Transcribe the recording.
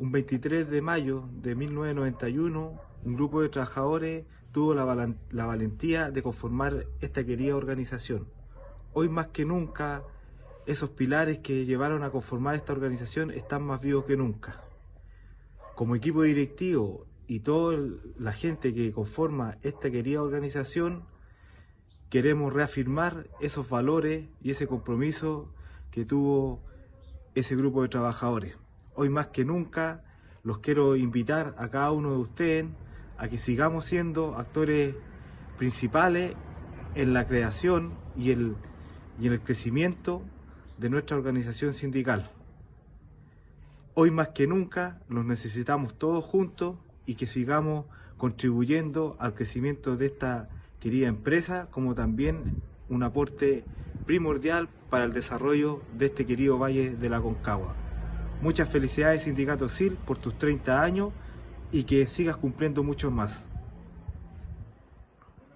Un 23 de mayo de 1991, un grupo de trabajadores tuvo la, la valentía de conformar esta querida organización. Hoy más que nunca, esos pilares que llevaron a conformar esta organización están más vivos que nunca. Como equipo directivo y toda la gente que conforma esta querida organización, queremos reafirmar esos valores y ese compromiso que tuvo ese grupo de trabajadores. Hoy más que nunca los quiero invitar a cada uno de ustedes a que sigamos siendo actores principales en la creación y, el, y en el crecimiento de nuestra organización sindical. Hoy más que nunca los necesitamos todos juntos y que sigamos contribuyendo al crecimiento de esta querida empresa, como también un aporte primordial para el desarrollo de este querido Valle de la Concagua. Muchas felicidades Sindicato SIL por tus 30 años y que sigas cumpliendo muchos más.